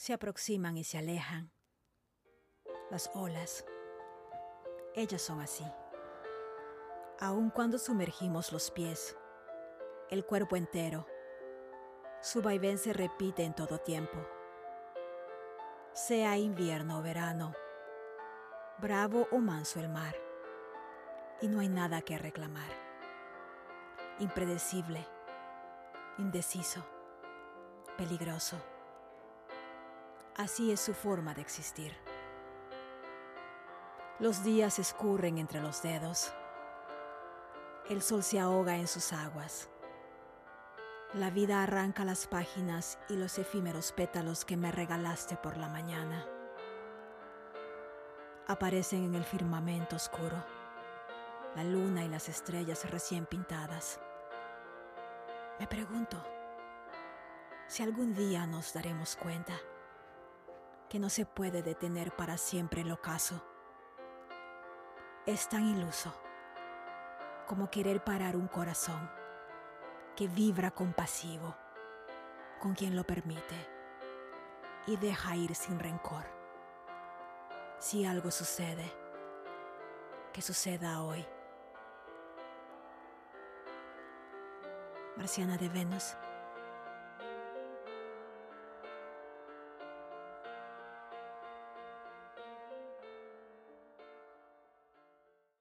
se aproximan y se alejan. Las olas, ellas son así. Aun cuando sumergimos los pies, el cuerpo entero, su vaivén se repite en todo tiempo. Sea invierno o verano, bravo o manso el mar, y no hay nada que reclamar. Impredecible, indeciso, peligroso. Así es su forma de existir. Los días escurren entre los dedos. El sol se ahoga en sus aguas. La vida arranca las páginas y los efímeros pétalos que me regalaste por la mañana. Aparecen en el firmamento oscuro, la luna y las estrellas recién pintadas. Me pregunto si algún día nos daremos cuenta que no se puede detener para siempre el ocaso. Es tan iluso como querer parar un corazón que vibra compasivo con quien lo permite y deja ir sin rencor. Si algo sucede, que suceda hoy. Marciana de Venus